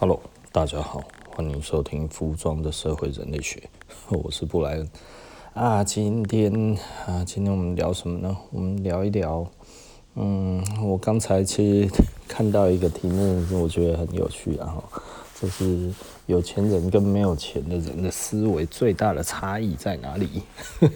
Hello，大家好，欢迎收听《服装的社会人类学》，我是布莱恩啊。今天啊，今天我们聊什么呢？我们聊一聊，嗯，我刚才其实看到一个题目，我觉得很有趣啊，就是有钱人跟没有钱的人的思维最大的差异在哪里？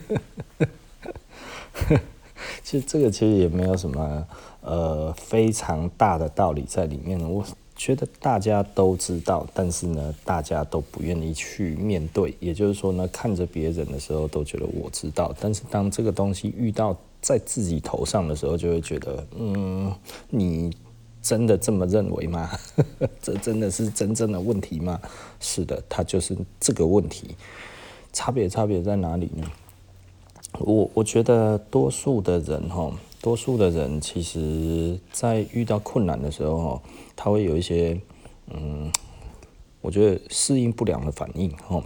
其实这个其实也没有什么呃非常大的道理在里面，我。觉得大家都知道，但是呢，大家都不愿意去面对。也就是说呢，看着别人的时候都觉得我知道，但是当这个东西遇到在自己头上的时候，就会觉得，嗯，你真的这么认为吗？这真的是真正的问题吗？是的，它就是这个问题。差别差别在哪里呢？我我觉得多数的人哈。多数的人其实，在遇到困难的时候，他会有一些，嗯，我觉得适应不良的反应，哦。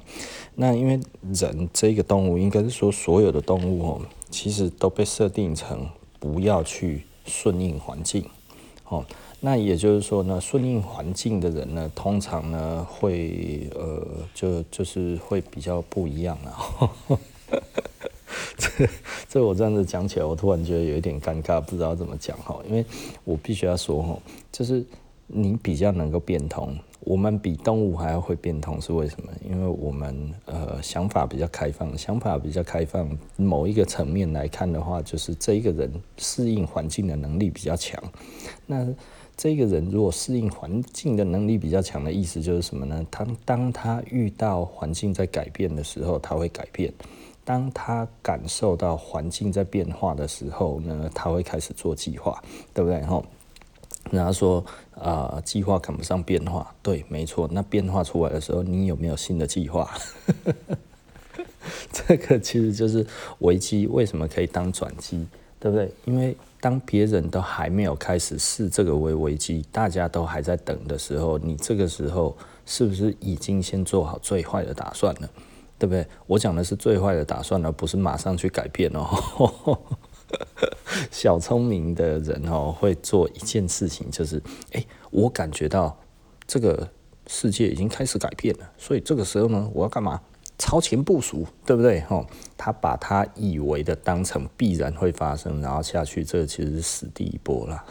那因为人这个动物，应该是说所有的动物，哦，其实都被设定成不要去顺应环境，哦。那也就是说呢，顺应环境的人呢，通常呢会，呃，就就是会比较不一样了。这这我这样子讲起来，我突然觉得有一点尴尬，不知道怎么讲哈。因为我必须要说哈，就是你比较能够变通，我们比动物还要会变通，是为什么？因为我们呃想法比较开放，想法比较开放，某一个层面来看的话，就是这一个人适应环境的能力比较强。那这个人如果适应环境的能力比较强的意思就是什么呢？他当他遇到环境在改变的时候，他会改变。当他感受到环境在变化的时候呢，他会开始做计划，对不对？吼，然后说啊，计划赶不上变化，对，没错。那变化出来的时候，你有没有新的计划？这个其实就是危机为什么可以当转机，对不对？因为当别人都还没有开始视这个为危机，大家都还在等的时候，你这个时候是不是已经先做好最坏的打算了？对不对？我讲的是最坏的打算，而不是马上去改变哦。小聪明的人哦，会做一件事情，就是哎，我感觉到这个世界已经开始改变了，所以这个时候呢，我要干嘛？超前部署，对不对？哦，他把他以为的当成必然会发生，然后下去，这其实是死第一波了。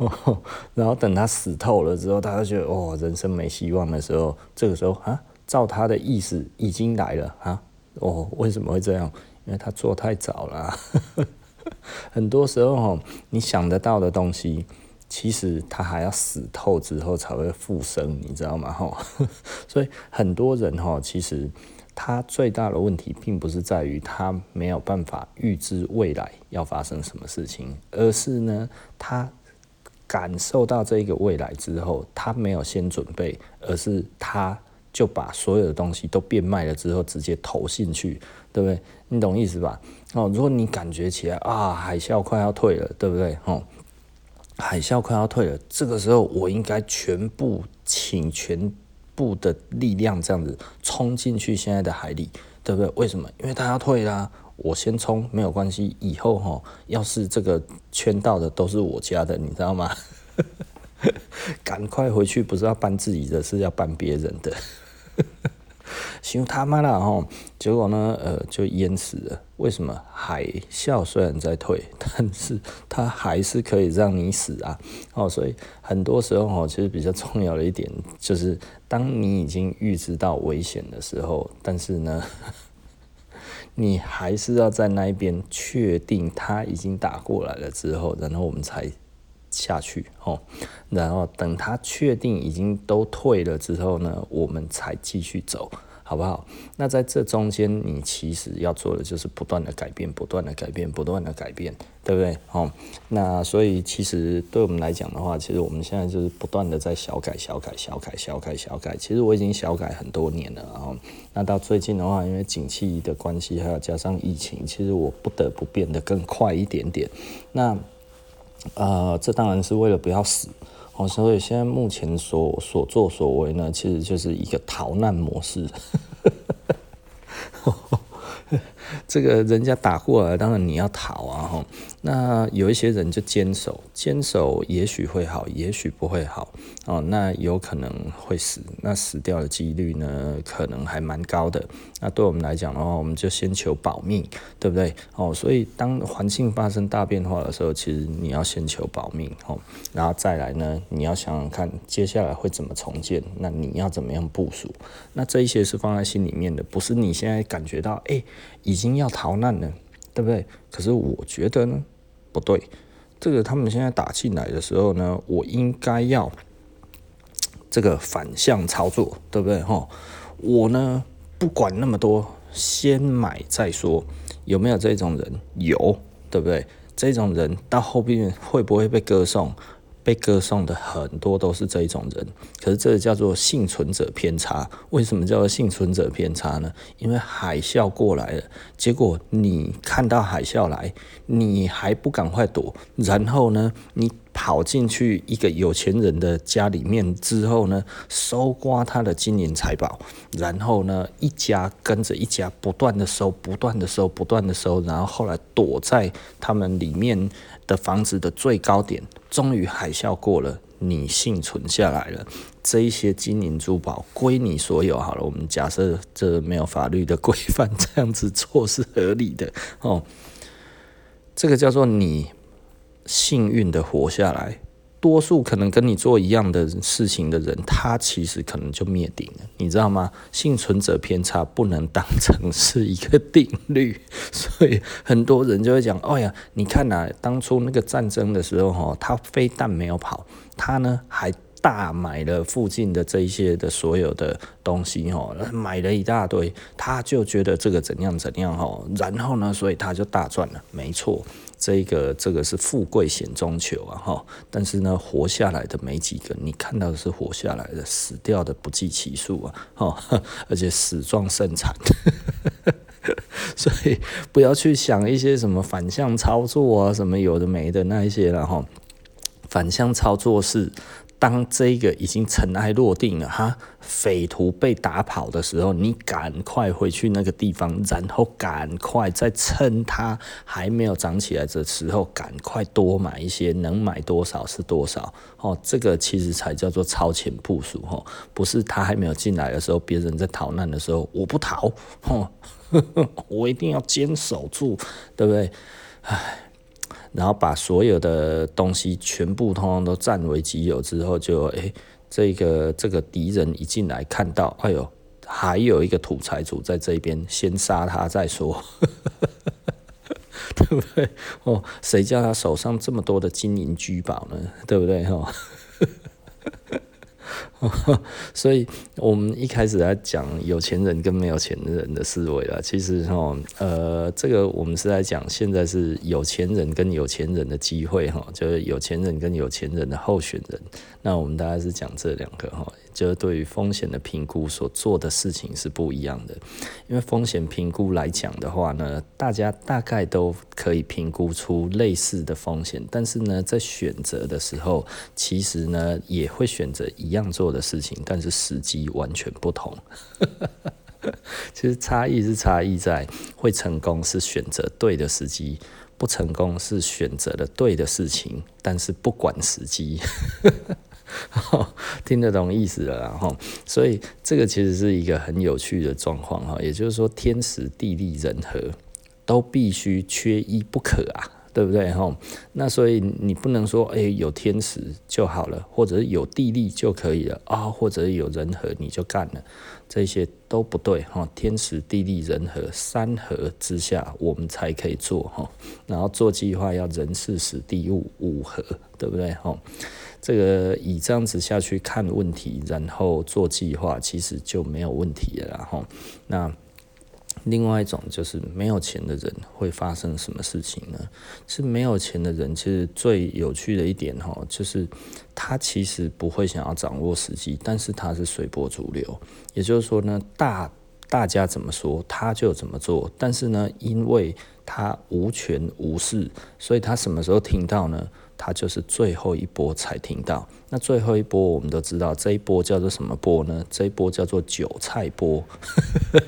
然后等他死透了之后，他就觉得哦，人生没希望的时候，这个时候啊，照他的意思已经来了啊，哦，为什么会这样？因为他做太早了。很多时候哦，你想得到的东西，其实他还要死透之后才会复生，你知道吗？哈，所以很多人哈，其实他最大的问题，并不是在于他没有办法预知未来要发生什么事情，而是呢，他。感受到这一个未来之后，他没有先准备，而是他就把所有的东西都变卖了之后，直接投进去，对不对？你懂意思吧？哦，如果你感觉起来啊，海啸快要退了，对不对？哦，海啸快要退了，这个时候我应该全部请全部的力量，这样子冲进去现在的海里，对不对？为什么？因为它要退啦。我先冲没有关系，以后哈，要是这个圈到的都是我家的，你知道吗？赶快回去，不是要搬自己的，是要搬别人的。行他妈的哈，结果呢，呃，就淹死了。为什么？海啸虽然在退，但是它还是可以让你死啊。哦，所以很多时候哈，其实比较重要的一点就是，当你已经预知到危险的时候，但是呢。你还是要在那一边确定他已经打过来了之后，然后我们才下去哦。然后等他确定已经都退了之后呢，我们才继续走。好不好？那在这中间，你其实要做的就是不断的改变，不断的改变，不断的改变，对不对？哦，那所以其实对我们来讲的话，其实我们现在就是不断的在小改、小改、小改、小改、小改。其实我已经小改很多年了，然后那到最近的话，因为景气的关系，还有加上疫情，其实我不得不变得更快一点点。那呃，这当然是为了不要死。所以现在目前所所作所为呢，其实就是一个逃难模式。这个人家打过来，当然你要逃啊！哈，那有一些人就坚守，坚守也许会好，也许不会好哦。那有可能会死，那死掉的几率呢，可能还蛮高的。那对我们来讲的话，我们就先求保命，对不对？哦，所以当环境发生大变化的时候，其实你要先求保命哦，然后再来呢，你要想想看接下来会怎么重建，那你要怎么样部署？那这一些是放在心里面的，不是你现在感觉到哎。已经要逃难呢，对不对？可是我觉得呢，不对。这个他们现在打进来的时候呢，我应该要这个反向操作，对不对？哈，我呢不管那么多，先买再说。有没有这种人？有，对不对？这种人到后面会不会被歌颂？被歌颂的很多都是这一种人，可是这叫做幸存者偏差。为什么叫做幸存者偏差呢？因为海啸过来了，结果你看到海啸来，你还不赶快躲，然后呢，你跑进去一个有钱人的家里面之后呢，搜刮他的金银财宝，然后呢，一家跟着一家不断的搜，不断的搜，不断的搜，然后后来躲在他们里面的房子的最高点。终于海啸过了，你幸存下来了，这一些金银珠宝归你所有。好了，我们假设这没有法律的规范，这样子做是合理的哦。这个叫做你幸运的活下来。多数可能跟你做一样的事情的人，他其实可能就灭顶了，你知道吗？幸存者偏差不能当成是一个定律，所以很多人就会讲：哎呀，你看呐、当初那个战争的时候，哈，他非但没有跑，他呢还大买了附近的这一些的所有的东西，哈，买了一大堆，他就觉得这个怎样怎样，哈，然后呢，所以他就大赚了，没错。这个这个是富贵险中求啊哈，但是呢，活下来的没几个，你看到的是活下来的，死掉的不计其数啊哈，而且死状甚惨，所以不要去想一些什么反向操作啊，什么有的没的那一些了哈，反向操作是。当这个已经尘埃落定了哈，匪徒被打跑的时候，你赶快回去那个地方，然后赶快在趁它还没有涨起来的时候，赶快多买一些，能买多少是多少哦。这个其实才叫做超前部署哦，不是他还没有进来的时候，别人在逃难的时候，我不逃哦，我一定要坚守住，对不对？唉。然后把所有的东西全部通通都占为己有之后就，就哎，这个这个敌人一进来看到，哎呦，还有一个土财主在这边，先杀他再说，对不对？哦，谁叫他手上这么多的金银珠宝呢？对不对？哦。所以，我们一开始在讲有钱人跟没有钱人的思维了。其实，哈，呃，这个我们是在讲现在是有钱人跟有钱人的机会，哈，就是有钱人跟有钱人的候选人。那我们大概是讲这两个，哈。就是对于风险的评估所做的事情是不一样的，因为风险评估来讲的话呢，大家大概都可以评估出类似的风险，但是呢，在选择的时候，其实呢也会选择一样做的事情，但是时机完全不同。其实差异是差异在会成功是选择对的时机，不成功是选择了对的事情，但是不管时机。听得懂意思了，然后，所以这个其实是一个很有趣的状况哈，也就是说，天时地利人和都必须缺一不可啊，对不对哈？那所以你不能说，哎，有天时就好了，或者是有地利就可以了啊，或者是有人和你就干了，这些都不对哈。天时地利人和三合之下，我们才可以做哈。然后做计划要人事时地物五合，对不对哈？这个以这样子下去看问题，然后做计划，其实就没有问题了。然后，那另外一种就是没有钱的人会发生什么事情呢？是没有钱的人，其实最有趣的一点哈，就是他其实不会想要掌握时机，但是他是随波逐流。也就是说呢，大大家怎么说他就怎么做，但是呢，因为他无权无势，所以他什么时候听到呢？他就是最后一波才听到，那最后一波我们都知道，这一波叫做什么波呢？这一波叫做韭菜波。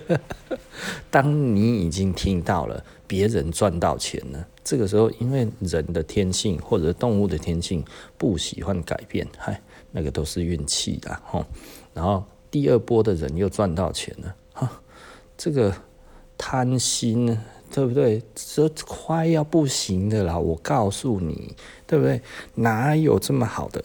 当你已经听到了别人赚到钱了，这个时候，因为人的天性或者动物的天性不喜欢改变，嗨，那个都是运气的吼。然后第二波的人又赚到钱了，哈，这个贪心，对不对？这快要不行的啦，我告诉你，对不对？哪有这么好的？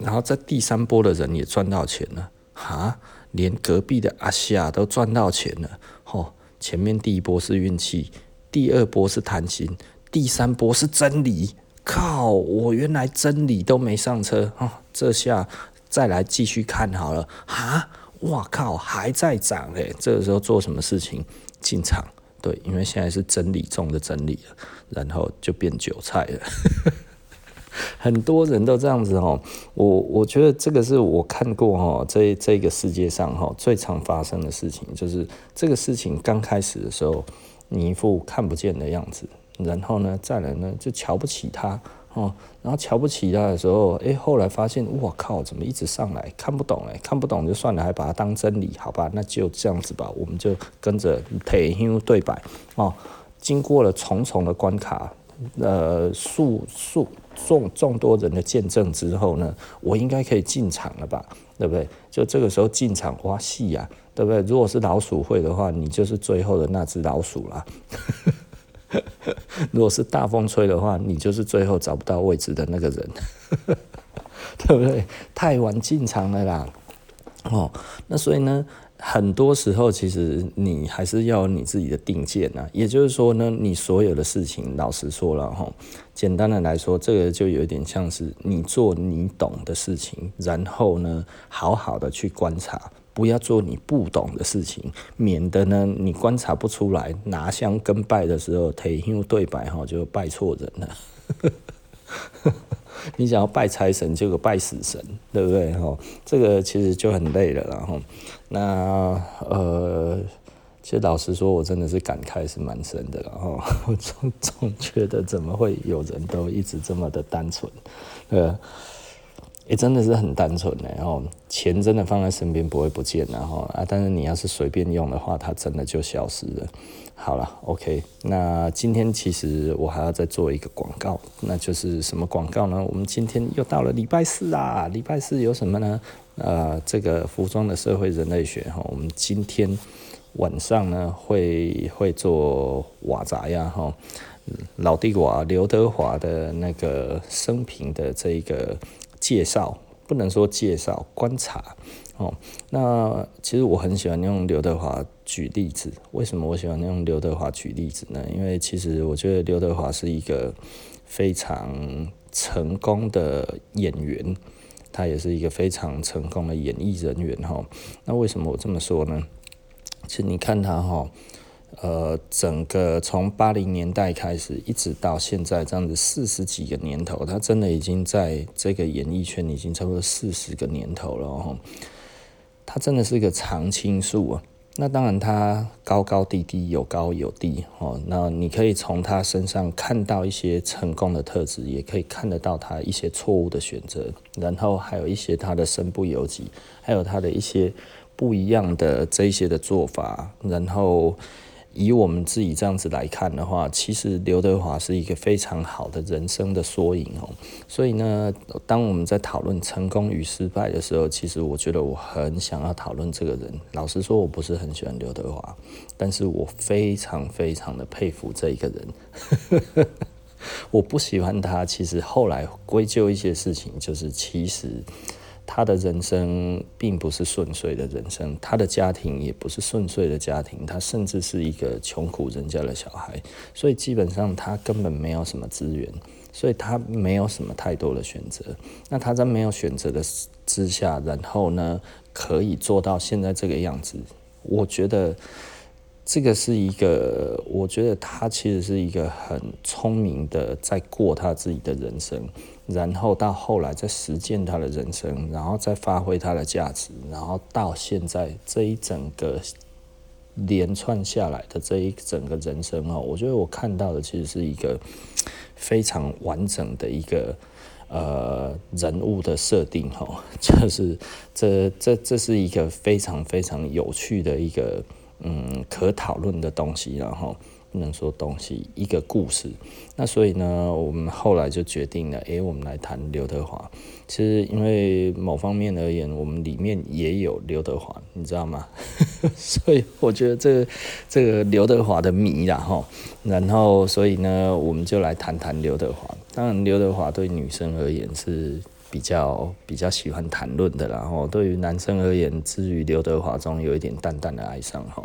然后在第三波的人也赚到钱了，哈，连隔壁的阿夏都赚到钱了，吼，前面第一波是运气，第二波是贪心，第三波是真理。靠，我原来真理都没上车，哈，这下再来继续看好了，哈，哇靠，还在涨嘞，这个时候做什么事情？进场，对，因为现在是真理中的真理了，然后就变韭菜了。很多人都这样子哦，我我觉得这个是我看过哈，这这个世界上哈最常发生的事情，就是这个事情刚开始的时候，你一副看不见的样子，然后呢，再来呢就瞧不起他哦，然后瞧不起他的时候，哎，后来发现我靠，怎么一直上来？看不懂哎，看不懂就算了，还把它当真理，好吧？那就这样子吧，我们就跟着退休对白哦，经过了重重的关卡。呃，数数众众多人的见证之后呢，我应该可以进场了吧？对不对？就这个时候进场哇戏呀，对不对？如果是老鼠会的话，你就是最后的那只老鼠啦。如果是大风吹的话，你就是最后找不到位置的那个人，对不对？太晚进场了啦。哦，那所以呢？很多时候，其实你还是要你自己的定见呐。也就是说呢，你所有的事情，老实说了哈，简单的来说，这个就有点像是你做你懂的事情，然后呢，好好的去观察，不要做你不懂的事情，免得呢，你观察不出来，拿香跟拜的时候，退休对白哈，就拜错人了。你想要拜财神，结果拜死神，对不对？哈，这个其实就很累了，然后，那呃，其实老实说，我真的是感慨是蛮深的，然后 我总总觉得怎么会有人都一直这么的单纯，呃，也真的是很单纯的，然后钱真的放在身边不会不见，然后啊，但是你要是随便用的话，它真的就消失了。好了，OK，那今天其实我还要再做一个广告，那就是什么广告呢？我们今天又到了礼拜四啦，礼拜四有什么呢？呃，这个服装的社会人类学哈，我们今天晚上呢会会做瓦杂呀哈，老地瓦刘德华的那个生平的这一个介绍，不能说介绍，观察。哦，那其实我很喜欢用刘德华举例子。为什么我喜欢用刘德华举例子呢？因为其实我觉得刘德华是一个非常成功的演员，他也是一个非常成功的演艺人员。哈，那为什么我这么说呢？其实你看他哈，呃，整个从八零年代开始，一直到现在这样子四十几个年头，他真的已经在这个演艺圈已经差不多四十个年头了。哈。他真的是一个常青树啊！那当然，他高高低低，有高有低哦。那你可以从他身上看到一些成功的特质，也可以看得到他一些错误的选择，然后还有一些他的身不由己，还有他的一些不一样的这些的做法，然后。以我们自己这样子来看的话，其实刘德华是一个非常好的人生的缩影哦。所以呢，当我们在讨论成功与失败的时候，其实我觉得我很想要讨论这个人。老实说，我不是很喜欢刘德华，但是我非常非常的佩服这一个人。我不喜欢他，其实后来归咎一些事情，就是其实。他的人生并不是顺遂的人生，他的家庭也不是顺遂的家庭，他甚至是一个穷苦人家的小孩，所以基本上他根本没有什么资源，所以他没有什么太多的选择。那他在没有选择的之下，然后呢，可以做到现在这个样子，我觉得这个是一个，我觉得他其实是一个很聪明的，在过他自己的人生。然后到后来在实践他的人生，然后再发挥他的价值，然后到现在这一整个连串下来的这一整个人生哦，我觉得我看到的其实是一个非常完整的一个呃人物的设定哦，就是这这这是一个非常非常有趣的一个嗯可讨论的东西，然后。不能说东西，一个故事。那所以呢，我们后来就决定了，诶、我们来谈刘德华。其实因为某方面而言，我们里面也有刘德华，你知道吗？所以我觉得这个这个刘德华的迷然后。然后所以呢，我们就来谈谈刘德华。当然，刘德华对女生而言是比较比较喜欢谈论的，然后对于男生而言，至于刘德华中有一点淡淡的哀伤哈。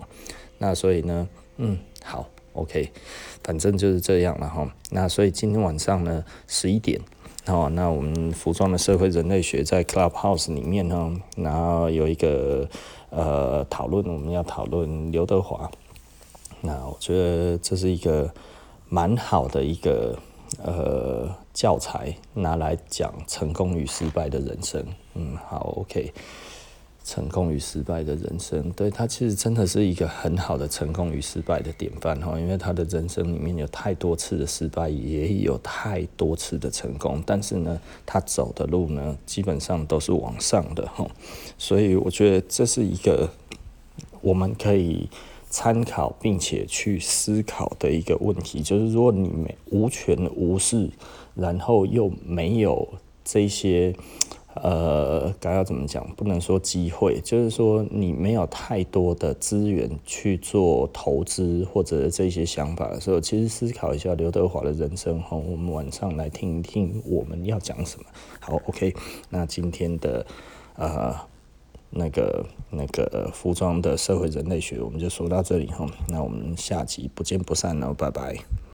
那所以呢，嗯，好。OK，反正就是这样了哈。那所以今天晚上呢，十一点，哦，那我们服装的社会人类学在 Clubhouse 里面呢，然后有一个呃讨论，我们要讨论刘德华。那我觉得这是一个蛮好的一个呃教材，拿来讲成功与失败的人生。嗯，好，OK。成功与失败的人生，对，他其实真的是一个很好的成功与失败的典范哈，因为他的人生里面有太多次的失败，也有太多次的成功，但是呢，他走的路呢，基本上都是往上的哈，所以我觉得这是一个我们可以参考并且去思考的一个问题，就是说你没无权无势，然后又没有这些。呃，该要怎么讲？不能说机会，就是说你没有太多的资源去做投资或者这些想法的时候，其实思考一下刘德华的人生哈。我们晚上来听一听我们要讲什么。好，OK，那今天的呃那个那个服装的社会人类学，我们就说到这里哈。那我们下集不见不散哦，拜拜。